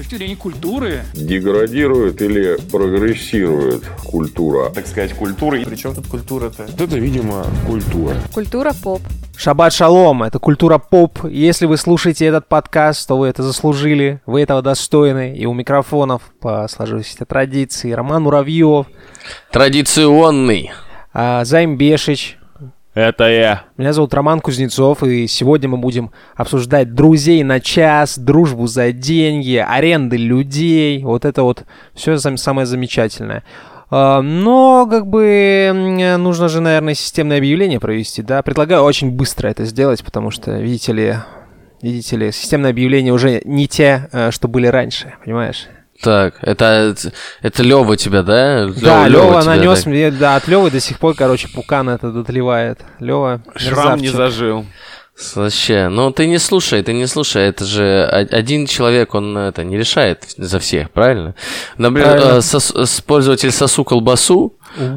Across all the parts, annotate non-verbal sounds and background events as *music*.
точки зрения культуры. Деградирует или прогрессирует культура? Так сказать, культура. Причем тут культура-то? Это, видимо, культура. Культура поп. Шаббат шалом, это культура поп. Если вы слушаете этот подкаст, то вы это заслужили, вы этого достойны. И у микрофонов по сложившейся традиции Роман Муравьев, Традиционный. а, Займ Бешич. Это я. Меня зовут Роман Кузнецов, и сегодня мы будем обсуждать друзей на час, дружбу за деньги, аренды людей, вот это вот все самое замечательное. А, Но, как бы, нужно же, наверное, системное объявление провести, да? Предлагаю очень быстро это сделать, потому что, видите ли, видите ли, системное объявление уже не те, э, что были раньше, понимаешь? Так, это, это Лева тебя, да? да, Лева нанес да? мне, да, от Левы до сих пор, короче, пукан этот отливает. Лева, Шрам не зажил. Вообще, ну ты не слушай, ты не слушай, это же один человек, он это не решает за всех, правильно? Например, Правильно. э, сос- с- пользователь Сосу Колбасу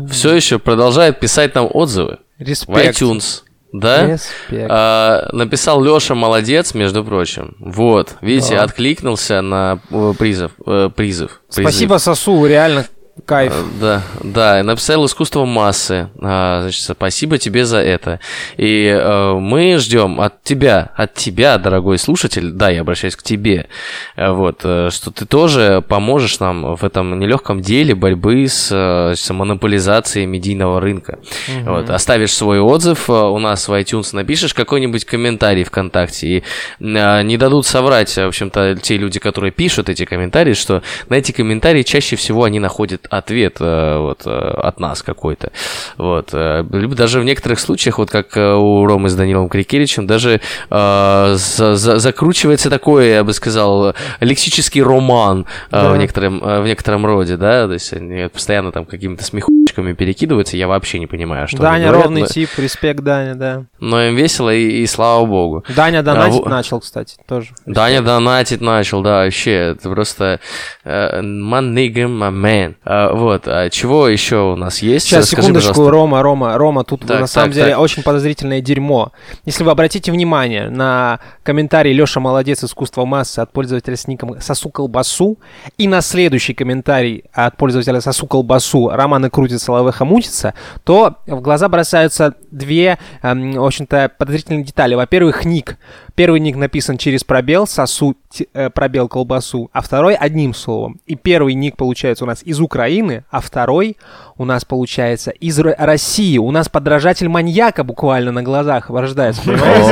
все еще продолжает писать нам отзывы в Респект. iTunes, да? Респект. А, написал Леша молодец, между прочим. Вот, видите, Да. откликнулся на э, призыв, э, призыв. Спасибо, Сосу, реально кайф. Э, Да, да, и написал искусство массы. А, Значит, спасибо тебе за это. И э, мы ждем от тебя, от тебя, дорогой слушатель, да, я обращаюсь к тебе, э, вот, э, что ты тоже поможешь нам в этом нелегком деле борьбы с, э, с монополизацией медийного рынка. Вот, оставишь свой отзыв у нас в iTunes, напишешь какой-нибудь комментарий ВКонтакте, и э, не дадут соврать, в общем-то, те люди, которые пишут эти комментарии, что на эти комментарии чаще всего они находят ответ э, вот, э, от нас какой-то. Вот. э, Либо даже в некоторых случаях, вот как э, у Ромы с Данилом Крикевичем, даже э, за- за- закручивается такой, я бы сказал, лексический роман э, Да. в, некотором, э, в некотором роде, да, то есть они постоянно там какими-то смехучками перекидываются, я вообще не понимаю, что они Даня говорят, ровный но- тип, респект Даня, да. но им весело, и, и слава богу. Даня донатить во- начал, кстати, тоже. Даня донатить начал, да, вообще, это просто э, my nigga, my man. А, вот, а чего еще у нас есть? Сейчас, Скажи, секундочку, пожалуйста. Рома, Рома, Рома, тут Так, на самом так, деле так. очень подозрительное дерьмо. Если вы обратите внимание на комментарий Леша Молодец, искусство массы от пользователя с ником Сосу Колбасу, и на следующий комментарий от пользователя Сосу Колбасу Романы крутится, лавеха мутится, то в глаза бросаются две, эм, в общем-то, подозрительные детали. Во-первых, ник. Первый ник написан через пробел, сосу, э, пробел колбасу, а второй одним словом. И первый ник получается у нас из Украины, а второй у нас получается из Ро- России. У нас подражатель маньяка буквально на глазах рождается?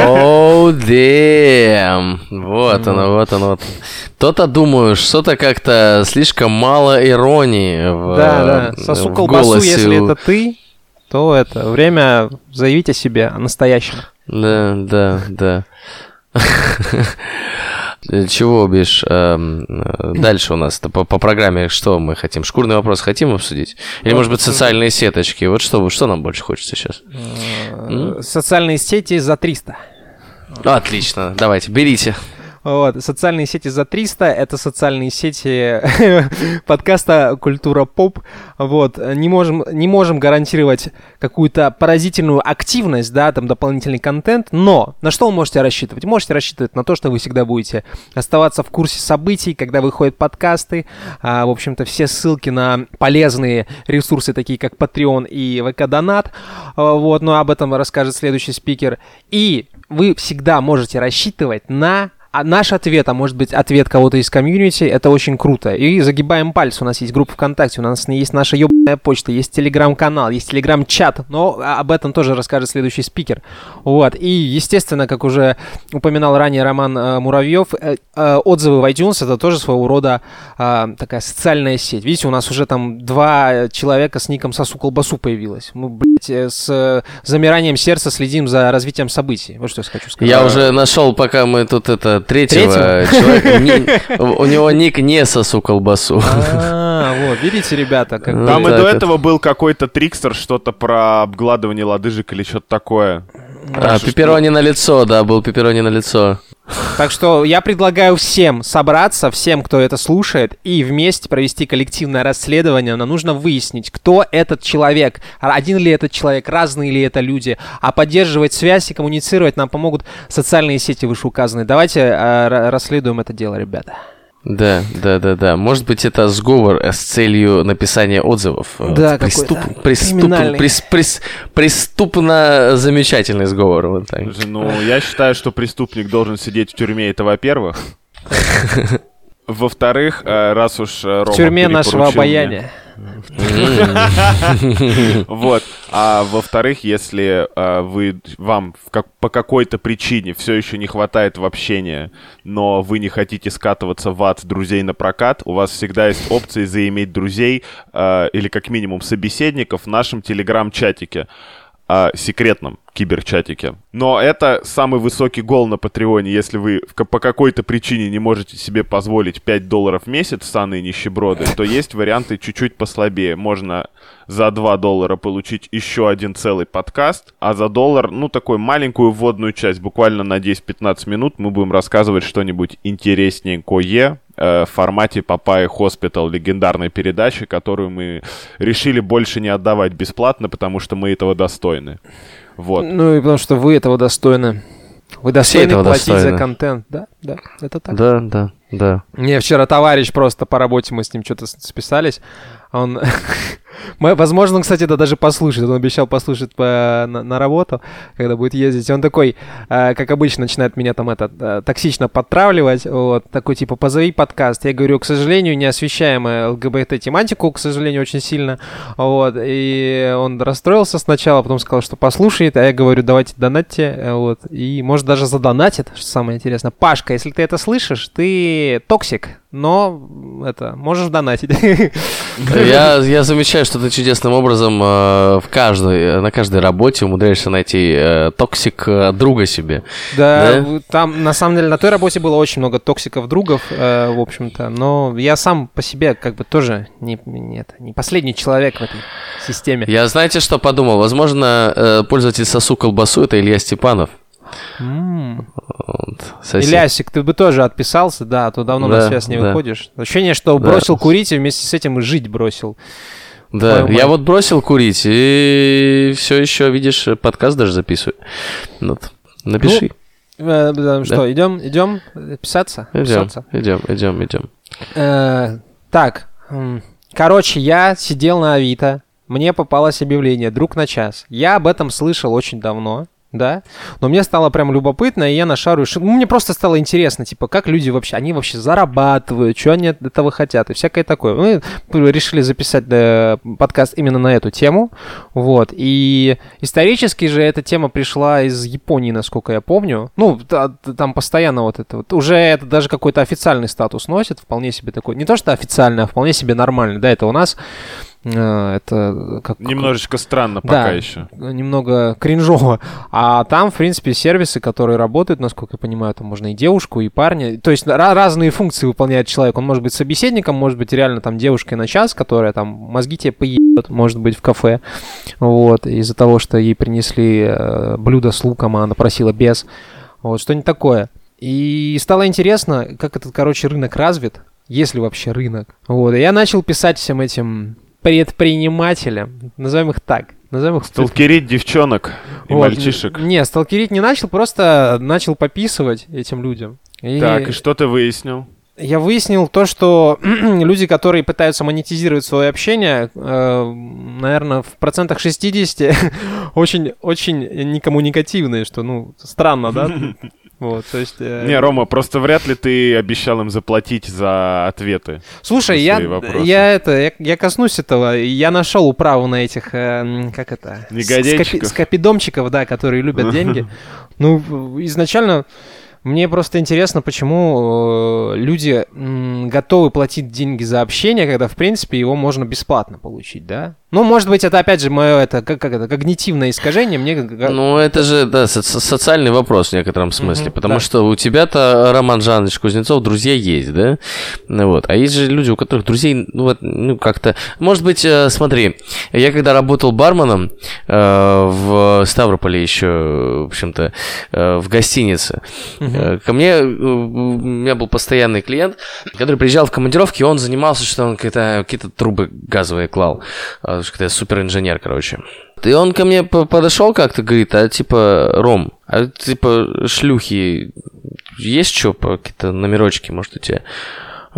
Оу, damn. Вот оно, вот оно. вот. То-то думаю, что-то как-то слишком мало иронии в, Да, да. э, Сосу колбасу, если это ты, то это время заявить о себе, о настоящем. Да, да, да. *laughs* Чего, Биш? эм, э, Дальше у нас по, по программе что мы хотим? Шкурный вопрос хотим обсудить? Или, может быть, социальные сеточки? Вот что, что нам больше хочется сейчас? Э, Социальные сети за 300. Отлично, давайте, берите. Вот, социальные сети за 300 — это социальные сети *laughs* подкаста «Культура поп». Вот, не можем, не можем гарантировать какую-то поразительную активность, да, там дополнительный контент, но на что вы можете рассчитывать? Можете рассчитывать на то, что вы всегда будете оставаться в курсе событий, когда выходят подкасты. А, в общем-то, все ссылки на полезные ресурсы, такие как Patreon и ВК Донат. А, Вот, но об этом расскажет следующий спикер. И вы всегда можете рассчитывать на а наш ответ, а может быть ответ кого-то из комьюнити, это очень круто. И загибаем пальцы, у нас есть группа ВКонтакте, у нас есть наша ебаная почта, есть телеграм-канал, есть телеграм-чат, но об этом тоже расскажет следующий спикер. Вот, и, естественно, как уже упоминал ранее Роман э, Муравьев, э, э, отзывы в iTunes это тоже своего рода э, такая социальная сеть. Видите, у нас уже там два человека с ником Сосу Колбасу появилось. Мы, блядь, э, с замиранием сердца следим за развитием событий. Вот что я хочу сказать. Я уже нашел, пока мы тут это третьего, человека. *laughs* у него ник не сосу колбасу. А, вот, видите, ребята, как Ну, Там и до этого был какой-то трикстер, что-то про обгладывание лодыжек или что-то такое. А, пепперони на лицо, да, был пепперони на лицо. Так что я предлагаю всем собраться, всем, кто это слушает, и вместе провести коллективное расследование. Нам нужно выяснить, кто этот человек, один ли этот человек, разные ли это люди. А поддерживать связь и коммуницировать нам помогут социальные сети вышеуказанные. Давайте э, ра- расследуем это дело, ребята. Да, да, да, да. Может быть, это сговор с целью написания отзывов. Да, Преступ, какой-то преступ, криминальный. прес- прес- преступно замечательный сговор. Вот так. Ну, я считаю, что преступник должен сидеть в тюрьме, это во-первых. *laughs* Во-вторых, э, раз уж э, В Рома тюрьме нашего перепоручил мне- обаяния. *laughs* Вот. А во-вторых, если э, вы вам по какой-то причине все еще не хватает в общении, но вы не хотите скатываться в ад друзей на прокат, у вас всегда есть опции заиметь друзей э, или как минимум собеседников в нашем телеграм-чатике э, секретном кибер-чатике. Но это самый высокий гол на Patreon'е. Если вы по какой-то причине не можете себе позволить 5 долларов в месяц, сраные нищеброды, то есть варианты чуть-чуть послабее. Можно за 2 доллара получить еще один целый подкаст, а за доллар, ну, такую маленькую вводную часть, буквально на 10-15 минут мы будем рассказывать что-нибудь интересненькое э, в формате Папайя Hospital, легендарной передачи, которую мы решили больше не отдавать бесплатно, потому что мы этого достойны. Вот. Ну и потому что вы этого достойны. Вы достойны этого платить за достойны. контент. Да, да, это так. Да, да, да. Мне вчера товарищ просто по работе, мы с ним что-то списались. Он... *laughs* Мы, возможно, он, кстати, это даже послушает. Он обещал послушать по- на, на работу, когда будет ездить. Он такой, э, как обычно, начинает меня там это э, токсично подтравливать. Вот, такой типа, позови подкаст. Я говорю, к сожалению, не освещаем ЛГБТ-тематику, к сожалению, очень сильно. Вот, и он расстроился сначала, потом сказал, что послушает. А я говорю, давайте донатьте. Вот, и может даже задонатит, что самое интересное. Пашка, если ты это слышишь, ты токсик, но это, можешь донатить. Я, я замечаю, что ты чудесным образом э, в каждой, на каждой работе умудряешься найти э, токсик э, друга себе. Да, Да? там на самом деле на той работе было очень много токсиков другов, э, в общем-то, но я сам по себе как бы тоже не, не, это, не последний человек в этой системе. Я знаете, что подумал? Возможно, э, пользователь сосу колбасу это Илья Степанов. М. Вот. Илясик, ты бы тоже отписался, да, а то давно на Да, связь не да. выходишь. Ощущение, что Да. бросил курить и вместе с этим и жить бросил. Да, я вот бросил курить и все еще, видишь, подкаст даже записываю. Вот. Напиши. Э, да, Что, идем, идем э, писаться? идем, Писаться. идем, идем, идем. Э, так, короче, я сидел на Авито, мне попалось объявление «Друг на час». Я об этом слышал очень давно, да, но мне стало прям любопытно, и я нашарю, ну, мне просто стало интересно, типа, как люди вообще, они вообще зарабатывают, что они от этого хотят, и всякое такое. Мы решили записать э, подкаст именно на эту тему, вот, и исторически же эта тема пришла из Японии, насколько я помню, ну, там постоянно вот это вот, уже это даже какой-то официальный статус носит, вполне себе такой, не то что официальный, а вполне себе нормальный, да, это у нас, это как... Немножечко странно Да. пока еще. немного кринжово. А там, в принципе, сервисы, которые работают, насколько я понимаю, там можно и девушку, и парня. То есть ра- разные функции выполняет человек. Он может быть собеседником, может быть реально там девушкой на час, которая там мозги тебе поебет, может быть, в кафе. Вот, из-за того, что ей принесли э, блюдо с луком, а она просила без. Вот, что-нибудь такое. И стало интересно, как этот, короче, рынок развит, если вообще рынок. Вот, и я начал писать всем этим предпринимателям, назовем их так, назовем их Сталкерить девчонок и вот. мальчишек. Не, сталкерить не начал, просто начал пописывать этим людям. И Так, и что ты выяснил? я выяснил то, что *clears throat* люди, которые пытаются монетизировать свое общение, наверное, в процентах 60 *laughs* очень, очень некоммуникативные, что, ну, странно, да? *laughs* Вот, то есть... э, Не, Рома, просто вряд ли ты обещал им заплатить за ответы. Слушай, на я, вопросы. я это, я, я коснусь этого. Я нашел управу на этих, э, как это, Негодяйчиков. скопи- скопидомчиков, да, которые любят *laughs* деньги. Ну, изначально мне просто интересно, почему э, люди готовы платить деньги за общение, когда, в принципе, его можно бесплатно получить, да? Ну, может быть, это, опять же, мое, это, как, как это, когнитивное искажение. Мне... Ну, это же, да, со- со- социальный вопрос в некотором смысле, Мгм, потому да. что у тебя-то, Роман Жанович Кузнецов, друзья есть, да? Ну вот, а есть же люди, у которых друзей, ну, вот, ну, как-то... Может быть, э, смотри, я когда работал барменом э, в Ставрополе еще, в общем-то, э, в гостинице, э, ко мне, э, у меня был постоянный клиент, который приезжал в командировки, и он занимался, что он какие-то, какие-то трубы газовые клал, э, что я суперинженер, короче. И он ко мне по- подошел как-то, говорит, а типа, Ром, а типа шлюхи есть что, какие-то номерочки, может, у тебя?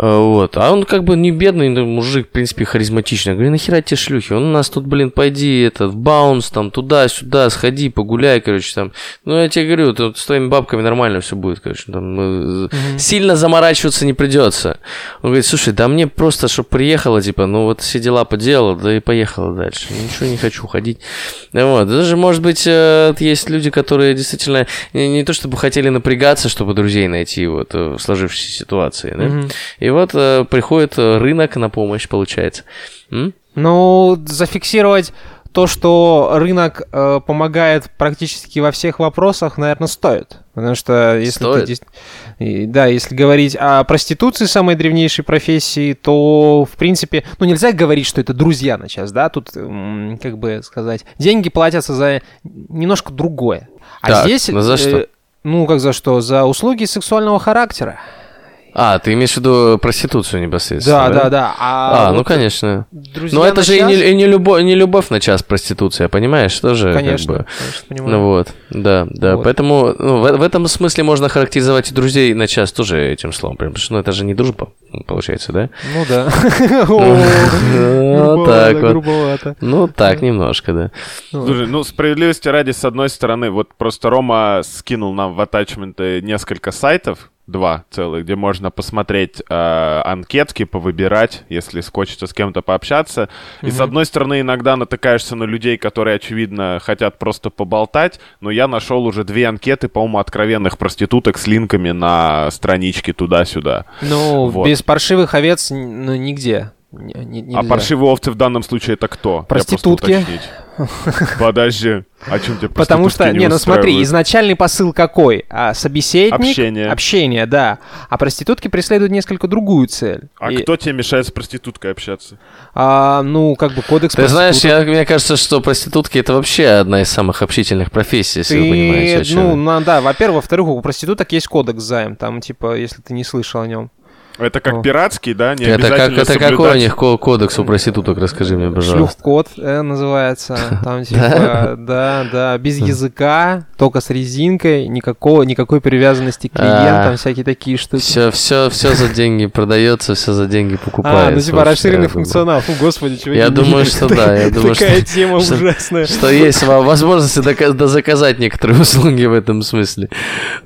А, Вот. А он как бы не бедный ну, мужик, в принципе, харизматичный. Я говорю, нахера тебе шлюхи? Он у нас тут, блин, пойди, это, в баунс, там, туда-сюда, сходи, погуляй, короче, там. Ну, я тебе говорю, тут с твоими бабками нормально все будет, короче. Там, э, Сильно заморачиваться не придется. Он говорит, слушай, да мне просто, чтобы приехала, типа, ну, вот все дела поделала, да и поехала дальше. Ничего не хочу ходить. Вот. Даже, может быть, э, есть люди, которые действительно не, не то чтобы хотели напрягаться, чтобы друзей найти вот э, в сложившейся ситуации, да? Мгм. И вот э, приходит э, рынок на помощь, получается. М? Ну, зафиксировать то, что рынок э, помогает практически во всех вопросах, наверное, стоит. Потому что если ты Стоит? и, да, если говорить о проституции, самой древнейшей профессии, то, в принципе, ну, нельзя говорить, что это друзья на час, да, тут, как бы сказать, деньги платятся за немножко другое. А Так, здесь... ну за что? ну, как за что? За услуги сексуального характера. А, ты имеешь в виду проституцию непосредственно? Да, да, да. А, А, ну вот конечно. друзья Но это же и час- не, и не любовь, не любовь на час проституция, понимаешь? Тоже Конечно, как бы. конечно, понимаю. Ну вот, да, да. Вот. Поэтому ну, в, в этом смысле можно характеризовать и друзей на час тоже этим словом. Потому что ну, это же не дружба, получается, да? Ну да. *laughs* *laughs* Вот так вот. Грубовато. Ну так, немножко, да. Слушай, ну, справедливости ради, с одной стороны, вот просто Рома скинул нам в атачменты несколько сайтов, два целых, где можно посмотреть э, анкетки, повыбирать, если хочется с кем-то пообщаться. И с одной стороны, иногда натыкаешься на людей, которые, очевидно, хотят просто поболтать, но я нашел уже две анкеты, по-моему, откровенных проституток с линками на страничке туда-сюда. Ну, Вот. без паршивых овец н- ну, нигде. Не- А паршивые овцы в данном случае это кто? Проститутки. *laughs* Подожди, о чем тебе Потому что, проститутки не, ну смотри, изначальный посыл какой? А, собеседник. Общение. Общение, да. А проститутки преследуют несколько другую цель. А И, кто тебе мешает с проституткой общаться? а, ну, как бы кодекс Ты знаешь, я, мне кажется, что проститутки это вообще одна из самых общительных профессий, если вы понимаете, о чем ну, да, во-первых, во-вторых, у проституток есть кодекс займ, там, типа, если ты не слышал о нем. Это как О. пиратский, да? Не Это, как, это соблюдать. какой у них ко- кодекс у проституток, расскажи мне, пожалуйста. Шлюх-код э, называется. *laughs* Там типа, да, да, без языка, только с резинкой, никакого, никакой привязанности к клиентам, А, всякие такие штуки. Все, все, все за деньги продается, все за деньги покупается. А, ну типа расширенный что я думаю. функционал. Фу, господи, чего Я думаю, что да, я *laughs* думаю, Такая что- тема что- ужасная. Что есть во- возможность дока- дозаказать некоторые *laughs* услуги в этом смысле.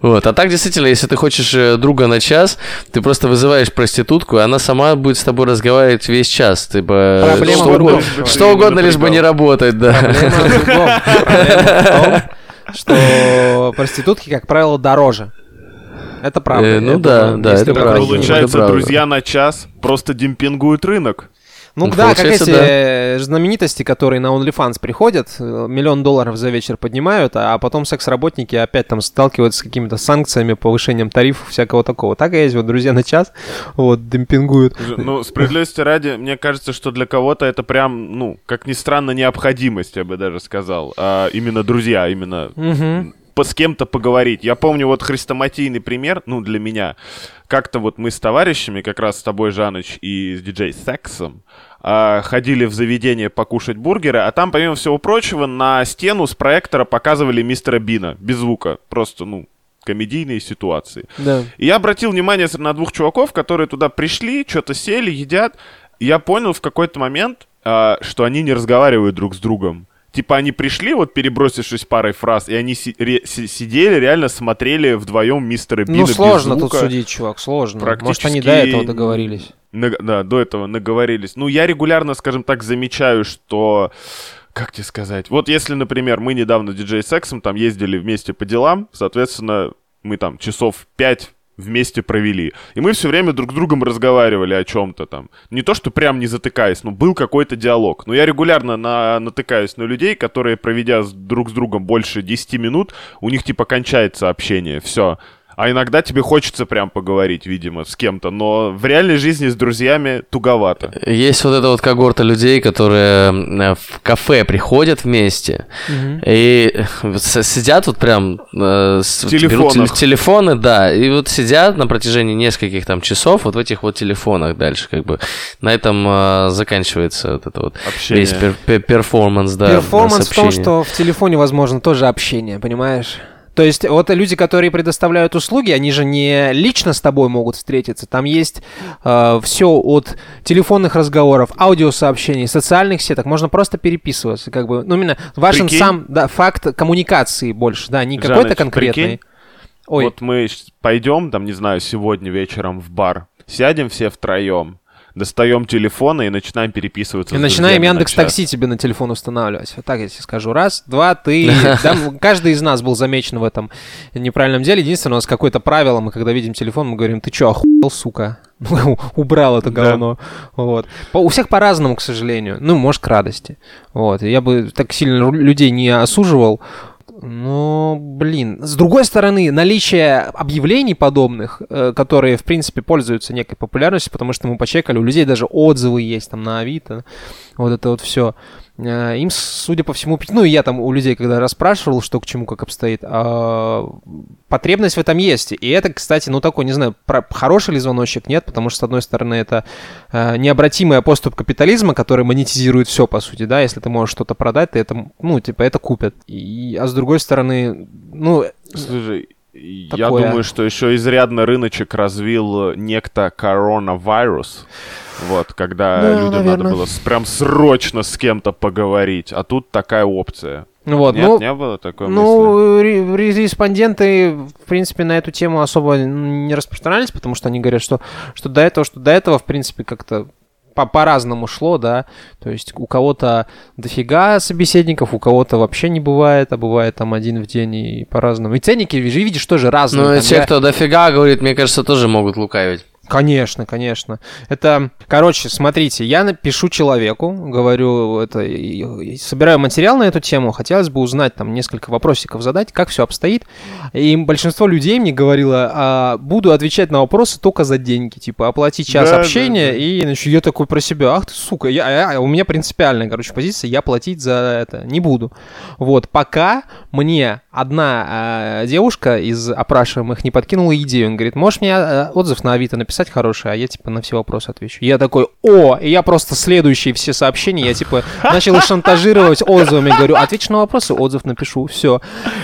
Вот. А так, действительно, если ты хочешь э, друга на час, ты просто вызываешь проститутку, и она сама будет с тобой разговаривать весь час. Типа, Проблема что, угодно, что угодно, лишь бы не работать, да. Проблема. Проблема том, что проститутки, как правило, дороже. Это правда. Э, ну Я да, думаю, да, это правда. Получается, правда. друзья на час просто демпингуют рынок. Ну Ну, да, как эти да. э, знаменитости, которые на OnlyFans приходят, э, миллион долларов за вечер поднимают, а потом секс-работники опять там сталкиваются с какими-то санкциями, повышением тарифов, всякого такого. Так и есть, вот друзья на час, вот, демпингуют. Ну, справедливости ради, мне кажется, что для кого-то это прям, ну, как ни странно, необходимость, я бы даже сказал. А именно друзья, именно Мгм. по, с кем-то поговорить. Я помню вот хрестоматийный пример, ну, для меня. Как-то вот мы с товарищами, как раз с тобой, Жаныч, и с диджей Сексом, а, ходили в заведение покушать бургеры, а там, помимо всего прочего, на стену с проектора показывали мистера Бина, без звука. Просто, ну, комедийные ситуации. Да. И я обратил внимание на двух чуваков, которые туда пришли, что-то сели, едят. И я понял в какой-то момент, а, что они не разговаривают друг с другом. Типа они пришли, вот перебросившись парой фраз, и они си- ре- си- сидели, реально смотрели вдвоем мистера Бина Ну, без сложно тут звука. судить, чувак, сложно. Может, Практически- они до этого договорились. Да, до этого наговорились. Ну, я регулярно, скажем так, замечаю, что... Как тебе сказать? Вот если, например, мы недавно диджей Сексом там ездили вместе по делам, соответственно, мы там часов пять вместе провели. И мы все время друг с другом разговаривали о чем-то там. Не то, что прям не затыкаясь, но был какой-то диалог. Но я регулярно на, натыкаюсь на людей, которые, проведя друг с другом больше 10 минут, у них типа кончается общение. Все. А иногда тебе хочется прям поговорить, видимо, с кем-то, но в реальной жизни с друзьями туговато. Есть вот эта вот когорта людей, которые э, в кафе приходят вместе и э, с- сидят вот прям... э, вот берут телефоны, да, и вот сидят на протяжении нескольких там часов вот в этих вот телефонах дальше, как бы. На этом э, заканчивается вот это вот Общение. весь пер- пер- перформанс, да. Перформанс в том, что в телефоне возможно тоже общение, понимаешь? То есть вот люди, которые предоставляют услуги, они же не лично с тобой могут встретиться. Там есть э, все от телефонных разговоров, аудиосообщений, социальных сеток. Можно просто переписываться, как бы. Ну именно важен Прикинь. сам да, факт коммуникации больше, да, не какой-то конкретный. прикинь, Ой, Вот мы пойдем, там, не знаю, сегодня вечером в бар, сядем все втроем, достаем телефоны и начинаем переписываться. и начинаем на Яндекс. Такси тебе на телефон устанавливать. Вот так я тебе скажу. Раз, два, ты. *laughs* Каждый из нас был замечен в этом неправильном деле. Единственное, у нас какое-то правило. Мы когда видим телефон, мы говорим, ты чё, охуел, сука? *laughs* Ну, Убрал это Да. говно. Вот. По- у всех по-разному, к сожалению. Ну, может, к радости. Вот. Я бы так сильно людей не осуживал. Но, блин, с другой стороны, наличие объявлений подобных, э, которые, в принципе, пользуются некой популярностью, потому что мы почекали, у людей даже отзывы есть там на Авито, вот это вот все. Им, судя по всему, ну и я там у людей, когда расспрашивал, что к чему, как обстоит, а, потребность в этом есть. И это, кстати, ну такой, не знаю, хороший ли звоночек, нет, потому что, с одной стороны, это э, необратимый поступ капитализма, который монетизирует все, по сути, да, если ты можешь что-то продать, ты это, ну, типа, это купят. И, а с другой стороны, ну, Слушай, я Такое. думаю, что еще изрядно рыночек развил некто коронавирус. Вот, когда Да, людям наверное. надо было прям срочно с кем-то поговорить, а тут такая опция. вот, Нет, ну, не было такой мысли? Ну, ре- ре- респонденты, в принципе, на эту тему особо не распространялись, потому что они говорят, что, что до этого, что до этого, в принципе, как-то по- по-разному шло, да, то есть у кого-то дофига собеседников, у кого-то вообще не бывает, а бывает там один в день и по-разному. И ценники, видишь, тоже разные. Ну, и те, я- кто дофига говорит, мне кажется, тоже могут лукавить. Конечно, конечно. Это, короче, смотрите, я напишу человеку, говорю, это, собираю материал на эту тему, хотелось бы узнать там несколько вопросиков задать, как все обстоит. И большинство людей мне говорило, а, буду отвечать на вопросы только за деньги, типа оплати час Да, да, общения, да. и значит, я такой про себя, ах ты сука, я, я- у меня принципиальная, короче, позиция, я платить за это не буду. Вот, пока мне одна а, девушка из опрашиваемых не подкинула идею, он говорит, можешь мне а, отзыв на Авито написать хороший, а я типа на все вопросы отвечу. Я такой, о, и я просто следующие все сообщения, я типа начал шантажировать отзывами, говорю, отвечу на вопросы, отзыв напишу, все.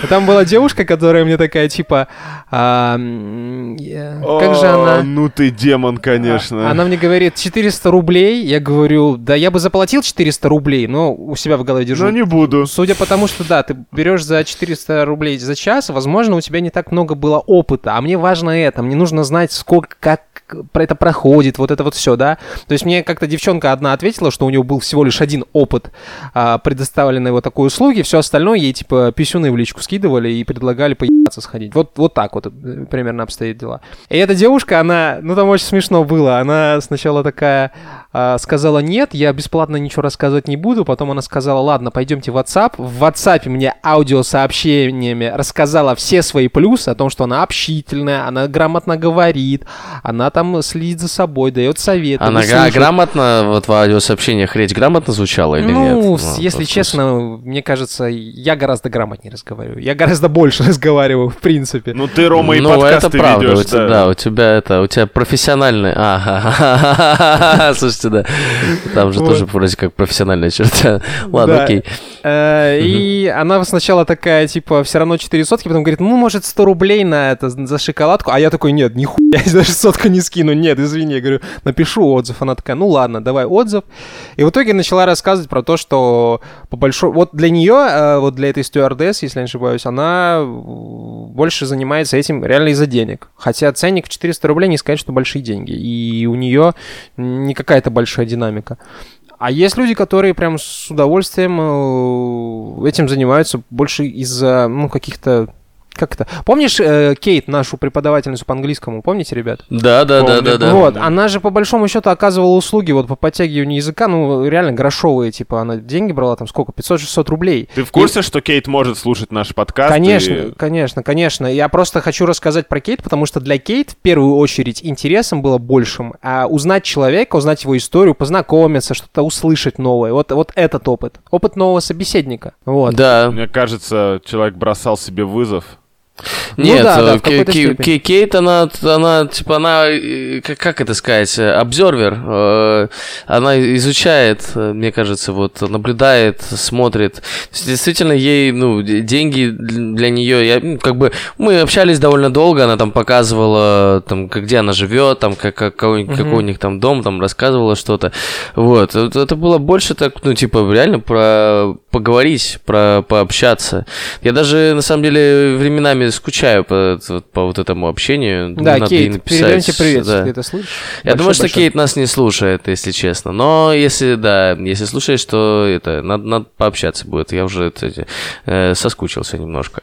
Там была девушка, которая мне такая типа, а, как же она? Ну ты демон, конечно. Она мне говорит 400 рублей. Я говорю, да я бы заплатил 400 рублей, но у себя в голове держу. Но не буду. Судя по тому, что да, ты берешь за 400 рублей за час, возможно, у тебя не так много было опыта, а мне важно это, мне нужно знать, сколько, как про это проходит, вот это вот все, да. То есть мне как-то девчонка одна ответила, что у нее был всего лишь один опыт а, предоставленной вот такой услуги, все остальное ей типа писюны в личку скидывали и предлагали поебаться сходить. Вот, вот так вот э, примерно обстоят дела. И эта девушка, она, ну там очень смешно было, она сначала такая а, сказала нет, я бесплатно ничего рассказывать не буду, потом она сказала, ладно, пойдемте в WhatsApp. В WhatsApp мне аудиосообщениями рассказала все свои плюсы о том, что она общительная, она грамотно говорит, она там следит за собой, дает советы. Она выслушивает. грамотно, вот в аудиосообщениях речь грамотно звучала или нет? ну, Ну, с- если вот честно, мне кажется, я гораздо грамотнее разговариваю. Я гораздо больше *laughs* разговариваю, в принципе. Ну ты, Рома, и ну, это подкасты правда, ведешь, у тебя, да. у тебя это, у тебя профессиональный, ага, слушайте, да, там же тоже вроде как профессиональная черта, *laughs* ладно, Да. окей. Э, И она сначала такая, типа, все равно 4 сотки, потом говорит, ну, может, 100 рублей на это, за шоколадку. А я такой, нет, нихуя, *laughs* я даже сотку не скину. Нет, извини, я говорю, напишу отзыв. Она такая, ну ладно, давай отзыв. И в итоге начала рассказывать про то, что по большому... Вот для нее, вот для этой стюардесс, если я не ошибаюсь, она э, больше занимается этим реально из-за денег. Хотя ценник в 400 рублей не сказать, что большие деньги. И у нее не какая-то большая динамика. А есть люди, которые прям с удовольствием э, этим занимаются больше из-за, ну, каких-то... Как это? Помнишь э, Кейт, нашу преподавательницу по английскому? Помните, ребят? Да, да, да, Помню, да, да. вот, она же по большому счету оказывала услуги вот по подтягиванию языка, ну, реально грошовые, типа, она деньги брала там сколько? 500-600 рублей. Ты в курсе, что Кейт может слушать наш подкаст? Конечно, и- конечно, конечно. Я просто хочу рассказать про Кейт, потому что для Кейт в первую очередь интересом было большим а узнать человека, узнать его историю, познакомиться, что-то услышать новое. Вот, вот этот опыт. Опыт нового собеседника. Вот. Да, Мне кажется, человек бросал себе вызов Нет, да, да, э, в какой-то Ке- степени. Ке- Кейт, она, она, типа, она, э, как, как это сказать, э, обзорвер, э, она изучает, мне кажется, вот, наблюдает, смотрит. Действительно, ей, ну, деньги дл- для нее, я, ну, как бы, мы общались довольно долго, она там показывала, там, где она живет, там, как, как- какой, какой у них там дом, там, рассказывала что-то. Вот, это было больше так, ну, типа, реально про поговорить, про пообщаться. Я даже, на самом деле, временами скучаю по, по вот этому общению. Думаю, Да, Ну, надо ей Кейт, передаем тебе привет, да. если ты это слышишь. Я думаю, что Большой-большой. Кейт нас не слушает, если честно. Но если, да, если слушаешь, то это, надо, надо пообщаться будет. Я уже это, э, соскучился немножко.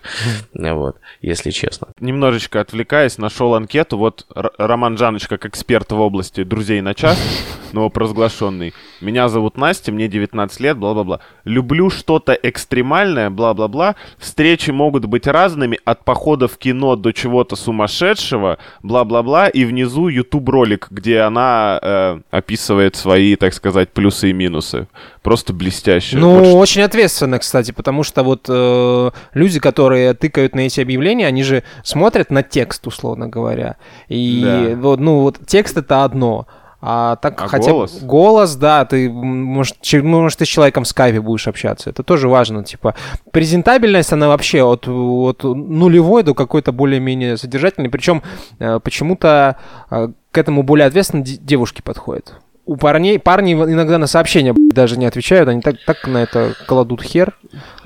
Вот, если честно. Немножечко отвлекаясь, нашел анкету. Вот Роман Жаныч, как эксперт в области друзей на час, *laughs* новопровозглашенный. Меня зовут Настя, мне 19 лет, бла-бла-бла. Люблю что-то экстремальное, бла-бла-бла. Встречи могут быть разными, от похода в кино до чего-то сумасшедшего, бла-бла-бла. И внизу YouTube ролик, где она э, описывает свои, так сказать, плюсы и минусы. Просто блестяще. Ну, Вот очень ответственно, кстати, потому что вот э, люди, которые тыкают на эти объявления, они же смотрят на текст, условно говоря. И Да. вот, ну, вот текст это одно. А так А хотя голос? голос, да, ты, может, че- может, ты с человеком в скайпе будешь общаться. Это тоже важно. Типа, презентабельность, она вообще от, от нулевой до какой-то более-менее содержательной. Причем э, почему-то э, к этому более ответственно де- девушки подходят. У парней, парни иногда на сообщения даже не отвечают, они так, так на это кладут хер.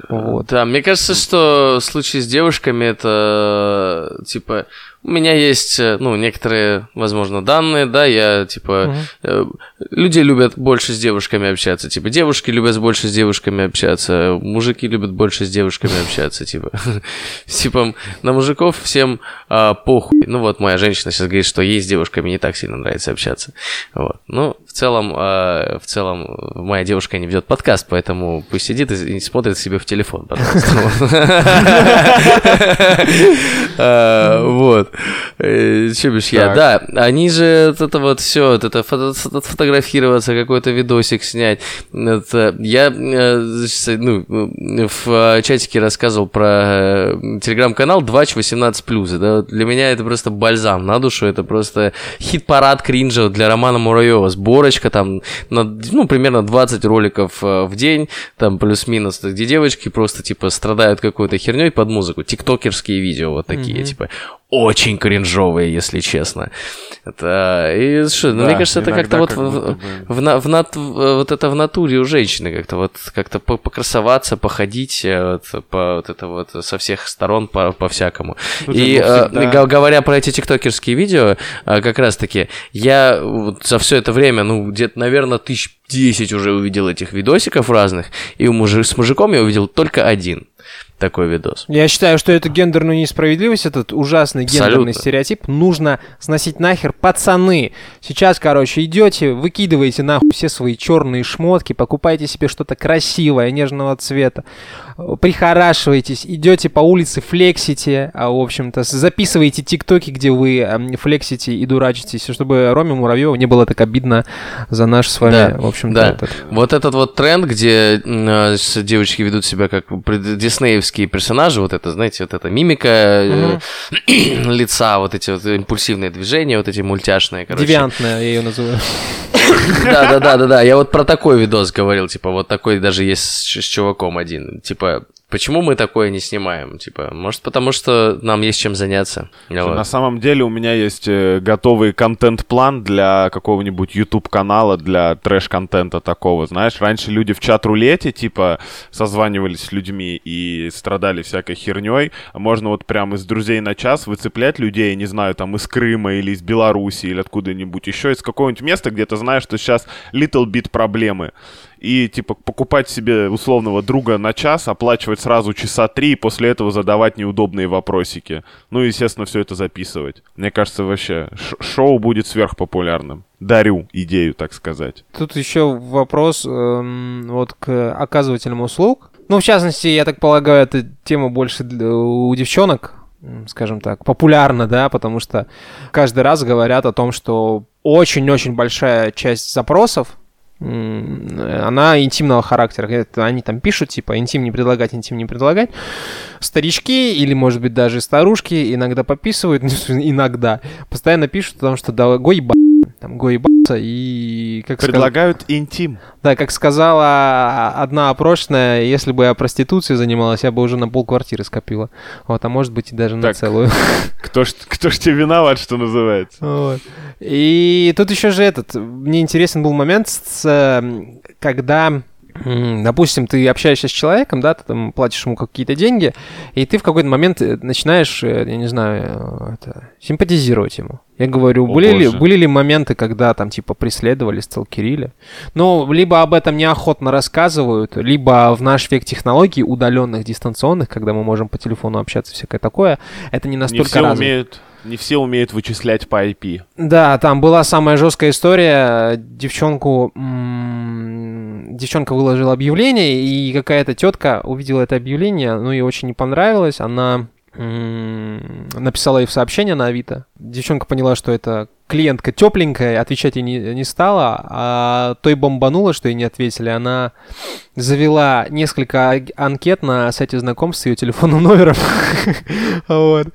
Вот. Да, мне кажется, что в случае с девушками это типа у меня есть, э, ну, некоторые, возможно, данные, да, я, типа, э, люди любят больше с девушками общаться, типа, девушки любят больше с девушками общаться, мужики любят больше с девушками общаться, типа, *laughs* типа, на мужиков всем а, похуй. Ну, вот моя женщина сейчас говорит, что ей с девушками не так сильно нравится общаться, вот. Ну, в целом, а, в целом, моя девушка не ведет подкаст, поэтому пусть сидит и, смотрит себе в телефон, пожалуйста. *laughs* А, Вот. Че бишь я? Да, они же это вот все, это фото- фото- фотографироваться, какой-то видосик снять. Я э, ну, в э, чатике рассказывал про э, телеграм-канал 2Ч18+. Да, вот для меня это просто бальзам на душу, это просто хит-парад кринжа для Романа Муравьева. Сборочка там, на, ну, примерно 20 роликов э, в день, там плюс-минус, где девочки просто, типа, страдают какой-то херней под музыку. Тиктокерские видео вот такие, типа, очень кринжовые, если честно. Это, и что, ну, Да, мне кажется, это как-то вот как в, в, на- в нат- вот это в натуре у женщины как-то вот как-то по- покрасоваться, походить, э, вот, по вот это вот со всех сторон по, по всякому. Слушай, И ну, э, всегда- говоря про эти тиктокерские видео, э, как раз-таки я вот за все это время, ну где-то, наверное, тысяч 10 уже увидел этих видосиков разных, и у мужи- с мужиком я увидел только один такой видос. Я считаю, что это гендерную несправедливость, этот ужасный гендерный Абсолютно. стереотип нужно сносить нахер. Пацаны, сейчас, короче, идете, выкидываете нахуй все свои черные шмотки, покупаете себе что-то красивое, нежного цвета, прихорашиваетесь, идете по улице, флексите, а, в общем-то, записываете тиктоки, где вы флексите и дурачитесь, чтобы Роме Муравьеву не было так обидно за наш с вами, Да, в общем-то, да. этот- Вот этот вот тренд, где с- девочки ведут себя как диснеевские персонажи, вот это, знаете, вот эта мимика э, *clears throat* лица, вот эти вот импульсивные движения, вот эти мультяшные, короче. девиантная, я ее называю. Да, да, да, да, да. Я вот про такой видос говорил, типа, вот такой даже есть с чуваком один. Типа, почему мы такое не снимаем? Типа, может, потому что нам есть чем заняться. Вот. На самом деле у меня есть э, готовый контент-план для какого-нибудь YouTube-канала, для трэш-контента такого. Знаешь, раньше люди в чат-рулете, типа, созванивались с людьми и страдали всякой херней. Можно вот прям из друзей на час выцеплять людей, не знаю, там, из Крыма или из Беларуси или откуда-нибудь еще, из какого-нибудь места, где ты знаешь, что сейчас little bit проблемы. И, типа, покупать себе условного друга на час, оплачивать сразу часа три, и после этого задавать неудобные вопросики. Ну и, естественно, все это записывать. Мне кажется, вообще шоу будет сверхпопулярным. Дарю идею, так сказать. Тут еще вопрос эм, вот к оказывателям услуг. Ну, в частности, я так полагаю, эта тема больше для- у девчонок, скажем так, популярна, да, потому что каждый раз говорят о том, что очень-очень большая часть запросов она интимного характера. Это они там пишут, типа, интим не предлагать, интим не предлагать. Старички или, может быть, даже старушки иногда пописывают, *laughs* иногда, постоянно пишут о том, что да, го еба- там, го ебаться, и как Предлагают интим. да, как сказала одна опрошенная, если бы я проституцией занималась, я бы уже на пол квартиры скопила. Вот, а может быть и даже на Так. целую. Кто ж, кто ж тебе виноват, что называется? Вот. И тут еще же этот, мне интересен был момент, с, когда, допустим, ты общаешься с человеком, да, ты там платишь ему какие-то деньги, и ты в какой-то момент э, начинаешь, э, я не знаю, э, это, симпатизировать ему. Я говорю, О, были ли, были ли моменты, когда там типа преследовали, сталкерили? Ну, либо об этом неохотно рассказывают, либо в наш век технологий удаленных, дистанционных, когда мы можем по телефону общаться, всякое такое, это не Не настолько все, развито. умеют, не все умеют вычислять по IP. Да, там была самая жесткая история. Девчонку, девчонка выложила объявление, и какая-то тетка увидела это объявление, ну ей очень не понравилось, она написала ей в сообщение на Авито. Девчонка поняла, что это клиентка тепленькая, отвечать ей не, не стала, а той бомбанула, что ей не ответили. Она завела несколько анкет на сайте знакомств с ее телефонным номером. *laughs* Вот.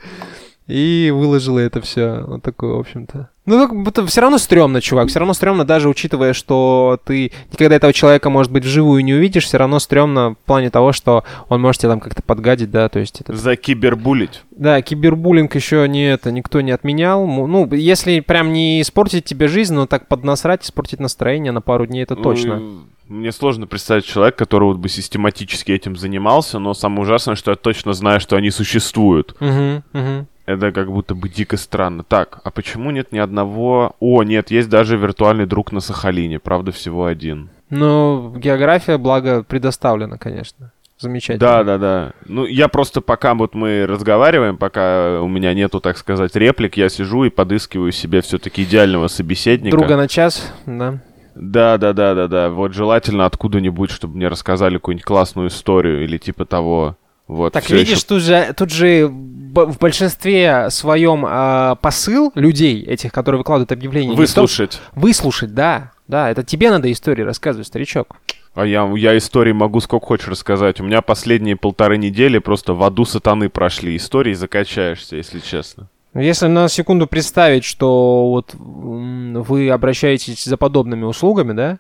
И выложила это все. Вот такое, в общем-то. Ну, это все равно стрёмно, чувак. Все равно стрёмно, даже учитывая, что ты никогда этого человека, может быть, вживую не увидишь, все равно стрёмно в плане того, что он может тебе там как-то подгадить, да, то есть это... За кибербулить. Да, кибербуллинг еще не это, никто не отменял. Ну, если прям не испортить тебе жизнь, но так поднасрать, испортить настроение на пару дней, это точно. Ну, Мне сложно представить человека, который вот бы систематически этим занимался, но самое ужасное, что я точно знаю, что они существуют. Мгм, мгм. Это как будто бы дико странно. Так, а почему нет ни одного... О, нет, есть даже виртуальный друг на Сахалине, правда, всего один. Ну, география, благо, предоставлена, конечно. Замечательно. Да, да, да. Ну, я просто пока вот мы разговариваем, пока у меня нету, так сказать, реплик, я сижу и подыскиваю себе все-таки идеального собеседника. Друга на час, да. Да, да, да, да, да. Вот желательно откуда-нибудь, чтобы мне рассказали какую-нибудь классную историю или типа того. Вот. Так видишь, ещё- тут же, тут же в большинстве своем а, посыл людей, этих, которые выкладывают объявления, не в том- выслушать. выслушать, да. Да, это тебе надо истории рассказывать, старичок. А я, я истории могу сколько хочешь рассказать. У меня последние полторы недели просто в аду сатаны прошли. Истории закачаешься, если честно. Если на секунду представить, что вот вы обращаетесь за подобными услугами, да,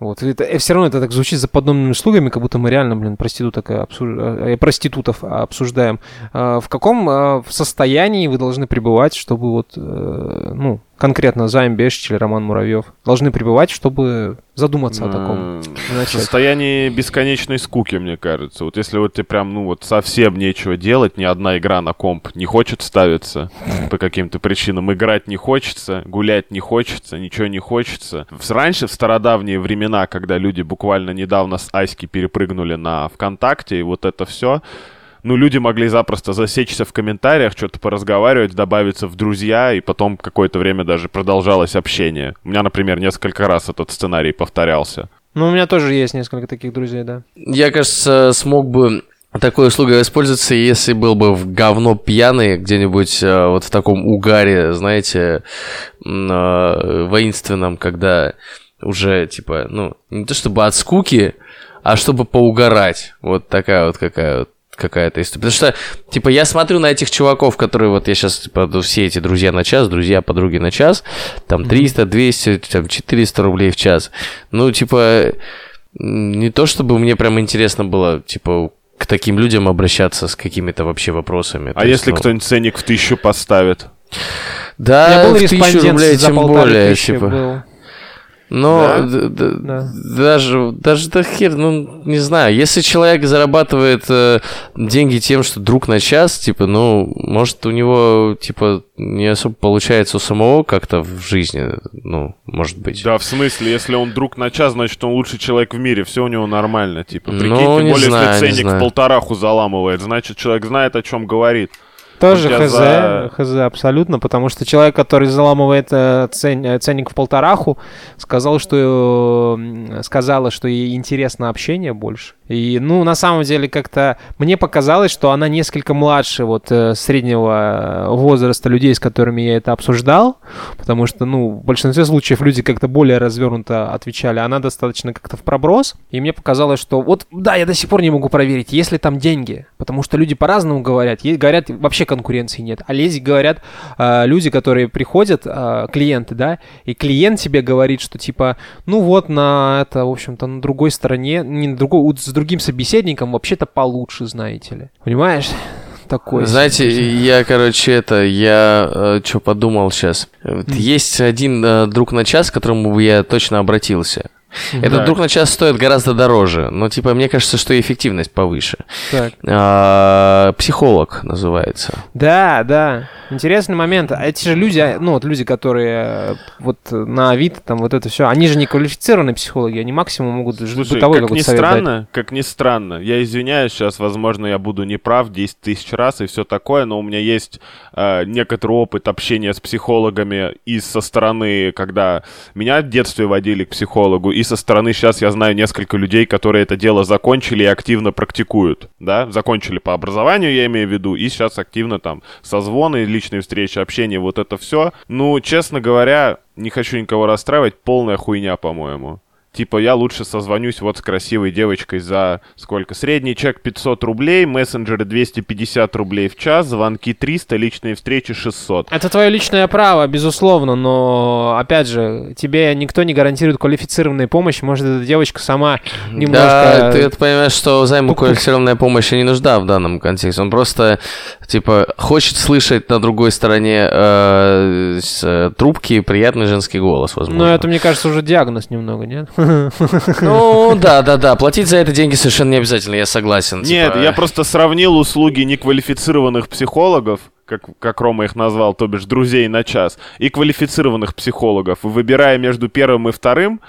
вот, это, все равно это так звучит за подобными услугами, как будто мы реально, блин, проституток обсуж- э, проститутов обсуждаем. А в каком а, состоянии вы должны пребывать, чтобы вот, э, ну, конкретно Займ Бешич или Роман Муравьев должны пребывать, чтобы задуматься о таком? В состоянии бесконечной скуки, мне кажется. Вот если вот тебе прям, ну вот совсем нечего делать, ни одна игра на комп не хочет ставиться *laughs* по каким-то причинам, играть не хочется, гулять не хочется, ничего не хочется. Раньше, в стародавние времена, когда люди буквально недавно с Аськи перепрыгнули на ВКонтакте, и вот это все, ну, люди могли запросто засечься в комментариях, что-то поразговаривать, добавиться в друзья, и потом какое-то время даже продолжалось общение. У меня, например, несколько раз этот сценарий повторялся. Ну, у меня тоже есть несколько таких друзей, да. Я, кажется, смог бы такой услугой воспользоваться, если был бы в говно пьяный где-нибудь э, вот в таком угаре, знаете, э, воинственном, когда уже, типа, ну, не то чтобы от скуки, а чтобы поугарать. Вот такая вот какая вот какая-то история. Потому что, типа, я смотрю на этих чуваков, которые вот я сейчас, типа, все эти друзья на час, друзья, подруги на час, там 300, 200, там 400 рублей в час. Ну, типа, не то чтобы мне прям интересно было, типа, к таким людям обращаться с какими-то вообще вопросами. А То есть, если ну, кто-нибудь ценник в тысячу поставит? Да, Я был в тысячу респондент рублей за тем более, тысячи типа. был. Но Да? д- д- Да. даже, даже да хер, ну, не знаю, если человек зарабатывает э, деньги тем, что друг на час, типа, ну, может, у него, типа, не особо получается у самого как-то в жизни, ну, может быть. Да, в смысле, если он друг на час, значит, он лучший человек в мире, все у него нормально, типа. Ну, Прикинь, тем не более, знаю, если ценник в полтораху заламывает, значит, человек знает, о чем говорит. Тоже хз, за- хз, абсолютно, потому что человек, который заламывает э, цен- э, ценник в полтораху, сказал, что сказала, что ей интересно общение больше. И, ну, на самом деле, как-то мне показалось, что она несколько младше вот э, среднего возраста людей, с которыми я это обсуждал, потому что, ну, в большинстве случаев люди как-то более развернуто отвечали, она достаточно как-то в проброс, и мне показалось, что вот, да, я до сих пор не могу проверить, есть ли там деньги, потому что люди по-разному говорят, говорят, вообще конкуренции нет, а лези говорят э, люди, которые приходят, э, клиенты, да, и клиент тебе говорит, что типа, ну вот на это, в общем-то, на другой стороне, не на другой, с другим собеседником вообще-то получше, знаете ли. Понимаешь? Такой. Знаете, я, короче, это, я э, что подумал сейчас. Вот Есть один э, друг на час, к которому я точно обратился. Этот Так. друг на час стоит гораздо дороже, но, типа, мне кажется, что и эффективность повыше. Так. А, психолог называется. Да, да. Интересный момент. А Эти же люди, а, ну вот люди, которые э, вот на Авито, там вот это все, они же не квалифицированные психологи, они максимум могут Слушай, бытовой как ни совет дать. странно, как ни странно, я извиняюсь, сейчас, возможно, я буду неправ 10 тысяч раз и все такое, но у меня есть э, некоторый опыт общения с психологами и со стороны, когда меня в детстве водили к психологу, и со стороны сейчас я знаю несколько людей, которые это дело закончили и активно практикуют, да, закончили по образованию, я имею в виду, и сейчас активно там созвоны, личные встречи, общение, вот это все. Ну, честно говоря, не хочу никого расстраивать, полная хуйня, по-моему. Типа, я лучше созвонюсь вот с красивой девочкой за сколько? Средний чек 500 рублей, мессенджеры 250 рублей в час, звонки 300, личные встречи 600. Это твое личное право, безусловно, но, опять же, тебе никто не гарантирует квалифицированной помощи. Может, эта девочка сама немножко... Да, ты это понимаешь, что займу квалифицированная помощь и не нужда в данном контексте. Он просто, типа, хочет слышать на другой стороне э, с, э, трубки приятный женский голос, возможно. Ну, это, мне кажется, уже диагноз немного, нет? Ну, *laughs* да, да, да. Платить за это деньги совершенно не обязательно, я согласен. Нет, типа, я просто сравнил услуги неквалифицированных психологов, как, как Рома их назвал, то бишь друзей на час, и квалифицированных психологов. Выбирая между первым и вторым,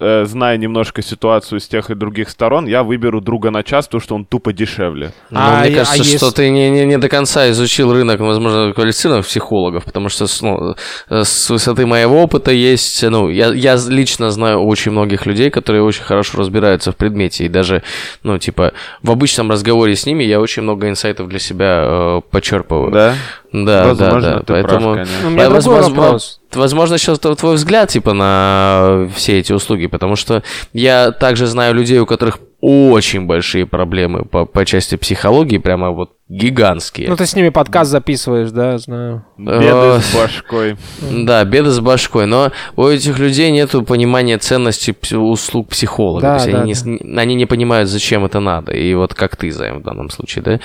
э, зная немножко ситуацию с тех и других сторон, я выберу друга на час, потому что он тупо дешевле. Ну, А, мне кажется, а что есть- ты не, не, не до конца изучил рынок, возможно, квалифицированных психологов, потому что с, ну, э, с высоты моего опыта есть, ну, я, я лично знаю очень многих людей, которые очень хорошо разбираются в предмете, и даже, ну, типа, в обычном разговоре с ними я очень много инсайтов для себя э, почерпываю. Да? Да, Возможно, да, да. ты прав, Поэтому, конечно. Ну, У меня Воз- другой возможно, вопрос. Возможно, сейчас твой взгляд, типа, на все эти услуги, потому что я также знаю людей, у которых очень большие проблемы по, по части психологии, прямо вот гигантские. Ну, ты с ними подкаст записываешь, да, знаю. Беды Э, с башкой. *laughs* Да, беды с башкой, но у этих людей нету понимания ценности услуг психолога. Да, То есть да, они, не с- не- они не понимают, зачем это надо. И вот как ты, Займ, в данном случае, да?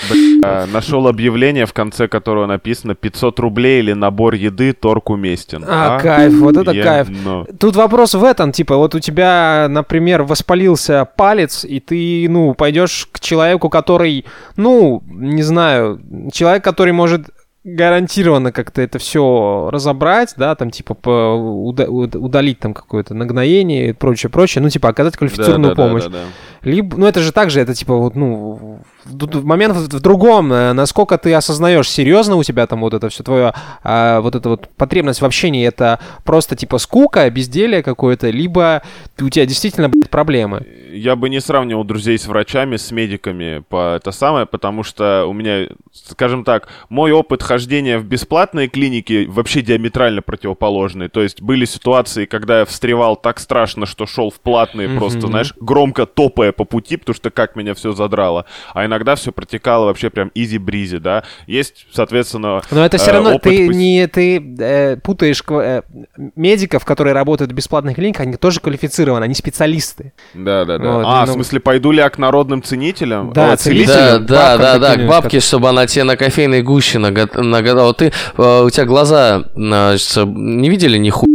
А, Нашел объявление, в конце которого написано 500 рублей или набор еды, торг уместен. А, кайф, вот это Я- кайф. Тут вопрос в этом, типа, вот у тебя, например, воспалился палец, и ты, ну, пойдешь к человеку, который, ну, не знаю, человек, который может гарантированно как-то это все разобрать, да, там, типа, по- уда- уд- удалить там какое-то нагноение и прочее, прочее, ну, типа, оказать квалифицированную да, да, помощь. да, да. Либо, ну это же также, это типа вот, ну, момент в, в другом, э, насколько ты осознаешь, серьезно у тебя там вот это все твое, а, вот эта вот потребность в общении, это просто типа скука, безделие какое-то, либо ты- у тебя действительно блядь, проблемы. Я бы не сравнивал друзей с врачами, с медиками по это самое, потому что у меня, скажем так, мой опыт хождения в бесплатные клиники вообще диаметрально противоположный. То есть были ситуации, когда я встревал так страшно, что шел в платные, просто, знаешь, громко топая по пути, потому что как меня все задрало. А иногда все протекало вообще прям изи-бризи, да. Есть, соответственно, Но это все э, равно опыт ты пос- не ты э, путаешь э, медиков, которые работают в бесплатных клиниках, они тоже квалифицированы, они специалисты. Да, да, да. Вот, а, ну- в смысле, пойду ли я к народным ценителям? Да, О, целителям. Да, да, да, да, к бабке, чтобы она тебе на кофейной гуще нага- нагадала. Ты, э, у тебя глаза, значит, не видели нихуя?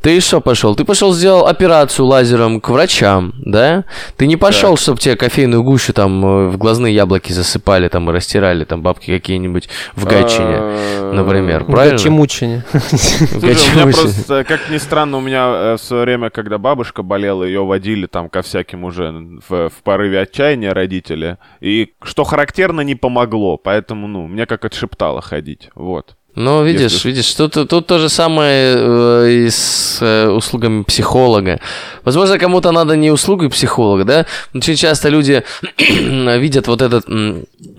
Ты что пошел? Ты пошел сделал операцию лазером к врачам, да? Ты не пошел, чтобы тебе кофейную гущу там э, в глазные яблоки засыпали там и растирали там бабки какие-нибудь в Гатчине, Э, например. В Правильно? Гатчимучине. В Слушай, у меня Гатчимучине. просто, как ни странно, у меня э, в свое время, когда бабушка болела, ее водили там ко всяким уже в, в порыве отчаяния родители. И что характерно, не помогло. Поэтому, ну, мне как отшептало ходить. Вот. Ну, видишь, Если- видишь, тут, тут то же самое э, и с э, услугами психолога. Возможно, кому-то надо не услугой психолога, да? Очень часто люди *clears throat* видят вот эту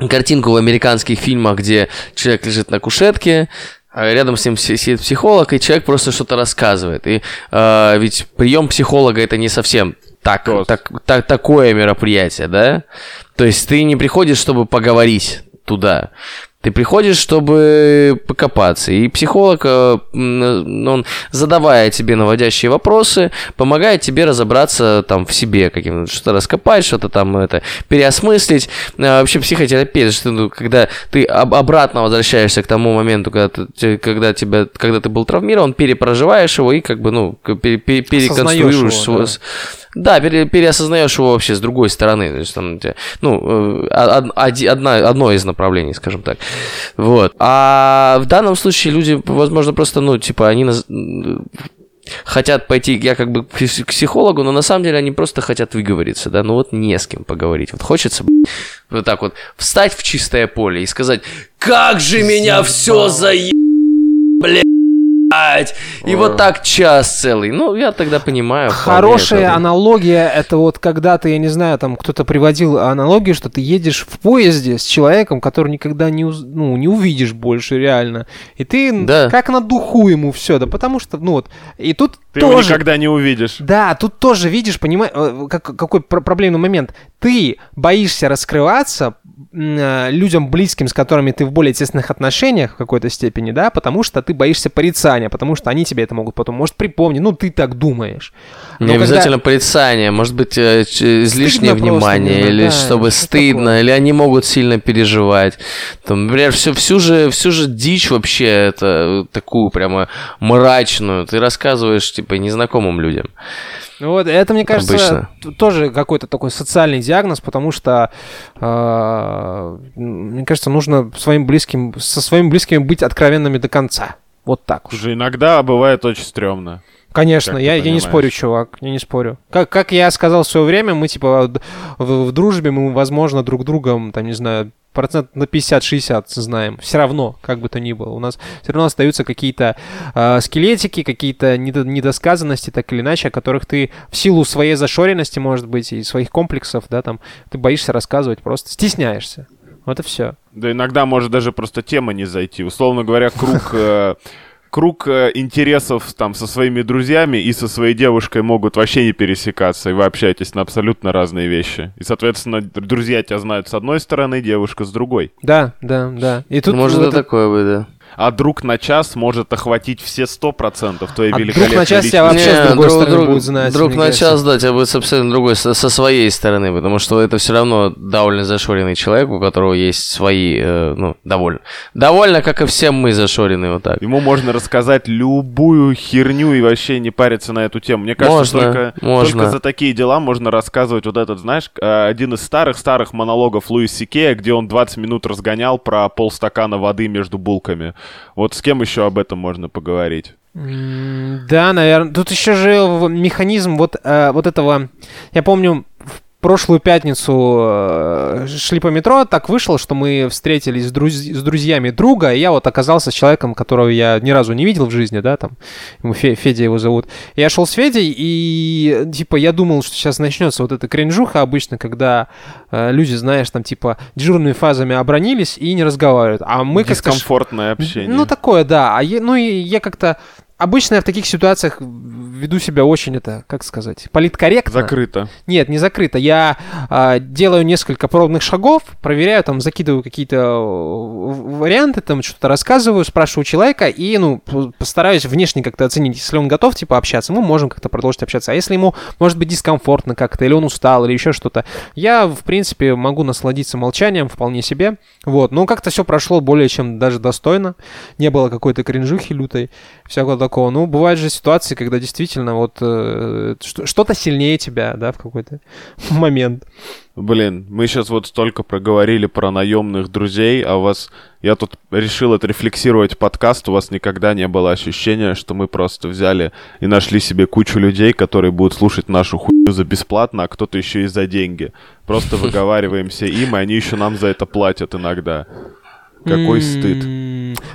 картинку в американских фильмах, где человек лежит на кушетке, а рядом с ним си- сидит психолог, и человек просто что-то рассказывает. И э, ведь прием психолога это не совсем так, Тост. так, так- такое мероприятие, да? То есть ты не приходишь, чтобы поговорить туда. Ты приходишь, чтобы покопаться. И психолог, э, м, он, задавая тебе наводящие вопросы, помогает тебе разобраться там в себе, каким что-то раскопать, что-то там это переосмыслить. А, Вообще психотерапия, что, ну, когда ты об- обратно возвращаешься к тому моменту, когда, ты, когда, тебя, когда ты был травмирован, перепроживаешь его и как бы, ну, пере- пере- переконструируешь его, свой- да. Да, пере- переосознаешь его вообще с другой стороны. То есть, там, ну, э, од- оди- одна, одно из направлений, скажем так. Вот. А в данном случае люди, возможно, просто, ну, типа, они наз- хотят пойти, я как бы к пси- к психологу, но на самом деле они просто хотят выговориться, да, ну вот не с кем поговорить. Вот хочется вот так вот встать в чистое поле и сказать, как же меня все заеб... блядь, и вот так час целый. Ну, я тогда понимаю. Хорошая это. аналогия это вот когда ты, я не знаю, там кто-то приводил аналогию, что ты едешь в поезде с человеком, который никогда не, уз- ну, не увидишь больше реально. И ты Да. как на духу ему все, да потому что, ну вот, и тут Ты его тоже... никогда не увидишь. Да, тут тоже видишь, понимаешь, как, какой пр- проблемный момент. Ты боишься раскрываться э, людям близким, с которыми ты в более тесных отношениях в какой-то степени, да, потому что ты боишься порицания, потому что они тебе это могут потом, может, припомнить, ну, ты так думаешь. Не Но когда- обязательно порицание, может быть, э, излишнее просто, внимание, не знаю, или да, чтобы что стыдно, такое. или они могут сильно переживать. Там, например, всю, всю, же, всю же дичь вообще, это э, такую прямо мрачную, ты рассказываешь, типа, незнакомым людям. Ну Вот, это, мне кажется, Обычно. тоже какой-то такой социальный диагноз, потому что, э, мне кажется, нужно своим близким, со своими близкими быть откровенными до конца. Вот так уж. Слушай, иногда бывает очень стрёмно. Конечно, я, я не спорю, чувак, я не спорю. Как, как я сказал в свое время, мы типа в, в дружбе мы, возможно, друг другом, там, не знаю, процент на 50-60 знаем. Все равно, как бы то ни было. У нас все равно остаются какие-то э, скелетики, какие-то недо- недосказанности, так или иначе, о которых ты в силу своей зашоренности, может быть, и своих комплексов, да, там, ты боишься рассказывать, просто стесняешься. Вот и все. Да иногда может даже просто тема не зайти. Условно говоря, круг... *laughs* э, Круг э, интересов там со своими друзьями и со своей девушкой могут вообще не пересекаться, и вы общаетесь на абсолютно разные вещи. И, соответственно, друзья тебя знают с одной стороны, девушка с другой. Да, да, да. И тут Может, это такое быть, да. А друг на час может охватить все сто процентов твоей А друг великолепной на час тебя вообще с Не, другой друг- стороны друг- будет знать, Друг на кажется. час, да, тебя будет абсолютно другой со, со своей стороны, потому что это все равно довольно зашоренный человек, у которого есть свои, э, ну, довольно. Довольно, как и все мы зашорены вот так. Ему можно рассказать любую херню и вообще не париться на эту тему. Мне кажется, Можно, только, можно. только за такие дела можно рассказывать вот этот, знаешь, э, один из старых-старых монологов Луис Сикея, где он 20 минут разгонял про полстакана воды между булками. Вот с кем еще об этом можно поговорить? Да, наверное. Тут еще же механизм вот, э, вот этого... Я помню, прошлую пятницу э, шли по метро, так вышло, что мы встретились с, друз- с друзьями друга, и я вот оказался с человеком, которого я ни разу не видел в жизни, да, там, ему Фе- Федя его зовут. Я шел с Федей, и, типа, я думал, что сейчас начнется вот эта кринжуха обычно, когда э, люди, знаешь, там, типа, дежурными фазами обронились и не разговаривают. А мы как-то... Дискомфортное общение. ну, такое, да. А я- ну, и я как-то... Обычно я в таких ситуациях веду себя очень, это, как сказать, политкорректно. Закрыто. Нет, не закрыто. Я а, делаю несколько пробных шагов, проверяю, там, закидываю какие-то э, варианты, там, что-то рассказываю, спрашиваю человека и, ну, постараюсь внешне как-то оценить. Если он готов, типа, общаться, мы можем как-то продолжить общаться. А если ему, может быть, дискомфортно как-то, или он устал, или еще что-то, я, в принципе, могу насладиться молчанием вполне себе. Вот, но как-то все прошло более чем даже достойно. Не было какой-то кринжухи лютой, всякого такого. Ну, бывают же ситуации, когда действительно вот э, что- что-то сильнее тебя, да, в какой-то *laughs* момент. Блин, мы сейчас вот столько проговорили про наемных друзей, а у вас... Я тут решил отрефлексировать подкаст, у вас никогда не было ощущения, что мы просто взяли и нашли себе кучу людей, которые будут слушать нашу хуйню за бесплатно, а кто-то еще и за деньги. Просто *laughs* выговариваемся им, и они еще нам за это платят иногда. Какой стыд.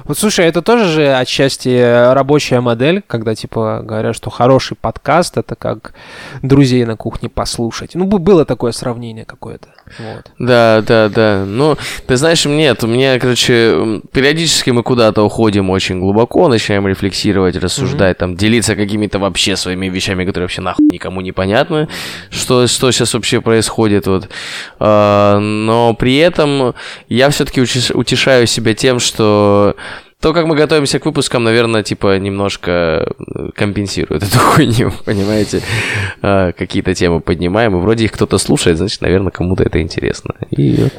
Вот слушай, это тоже же отчасти рабочая модель, когда типа говорят, что хороший подкаст это как друзей на кухне послушать. Ну, было такое сравнение какое-то. Вот. Да, да, да. Ну, ты знаешь, нет, у меня, короче, периодически мы куда-то уходим очень глубоко, начинаем рефлексировать, рассуждать, там, делиться какими-то вообще своими вещами, которые вообще нахуй никому не понятны, что, что сейчас вообще происходит, вот. А, но при этом я все-таки утешаю себя тем, что то, как мы готовимся к выпускам, наверное, типа немножко э, компенсирует *laughs* эту хуйню, понимаете? А, Какие-то темы поднимаем, и вроде их кто-то слушает, значит, наверное, кому-то это интересно. И вот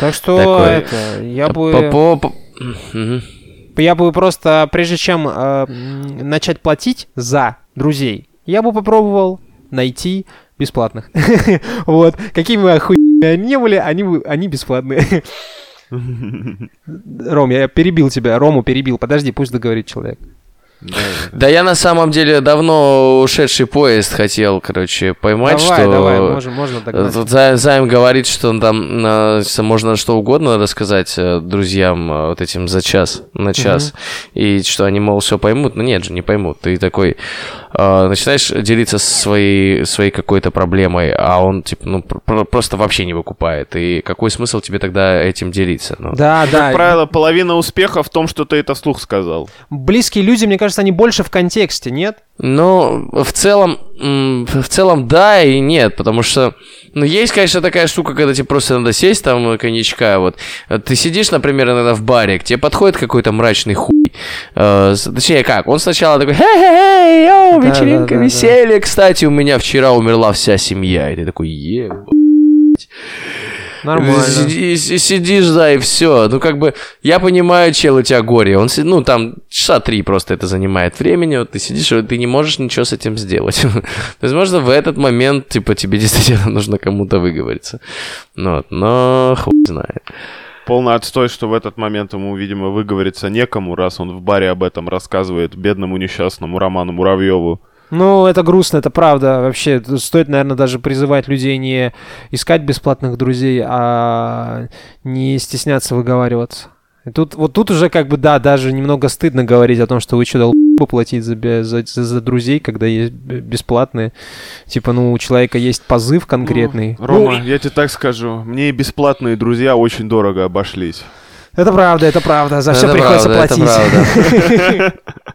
Так что Такое. это, я бы... по- по- по- Мгм. Я бы просто, прежде чем э, начать платить за друзей, я бы попробовал найти бесплатных. *laughs* Вот. Какими бы охуенными они не были, они, они бесплатные. *laughs* *laughs* Ром, я перебил тебя. Рому перебил. Подожди, пусть договорит человек. Да я на самом деле давно ушедший поезд хотел, короче, поймать, давай, что... давай, можем, можно догнать. Тут Займ, Займ говорит, что он там с- можно что угодно рассказать э, друзьям э, вот этим за час, на час, и что они, мол, все поймут. Ну нет же, не поймут. Ты такой э, начинаешь делиться своей, своей какой-то проблемой, а он, типа, ну, пр- пр- просто вообще не выкупает. И какой смысл тебе тогда этим делиться? Ну, Да, да. Как правило, половина успеха в том, что ты это вслух сказал. Близкие люди, мне кажется, они больше в контексте, нет? Ну, в целом, в целом да и нет, потому что, ну, есть, конечно, такая штука, когда тебе просто надо сесть там э, коньячка, вот. Ты сидишь, например, иногда в баре, к тебе подходит какой-то мрачный хуй. Э, точнее, как, он сначала такой, хе-хе-хе, йоу, вечеринка, да, да, да. веселье. Кстати, у меня вчера умерла вся семья. И ты такой, ебать. Нормально. Сиди- си- сидишь, да, и все. Ну, как бы, я понимаю, чел, у тебя горе. Он, си- ну, там, часа три просто это занимает времени. Вот ты сидишь, и ты не можешь ничего с этим сделать. *laughs* То есть, можно в этот момент, типа, тебе *laughs* действительно нужно кому-то выговориться. Ну, вот, но хуй знает. Полный отстой, что в этот момент ему, видимо, выговориться некому, раз он в баре об этом рассказывает бедному несчастному Роману Муравьеву. Ну, это грустно, это правда. Вообще, стоит, наверное, даже призывать людей не искать бесплатных друзей, а не стесняться выговариваться. И тут, вот тут уже как бы, да, даже немного стыдно говорить о том, что вы что, долб***ы платить за, за, за- друзей, когда есть бесплатные. Типа, ну, у человека есть позыв конкретный. Рома, Ну, я тебе так скажу, мне и бесплатные друзья очень дорого обошлись. это правда, это правда. За все Это приходится правда, это платить. правда. *laughs*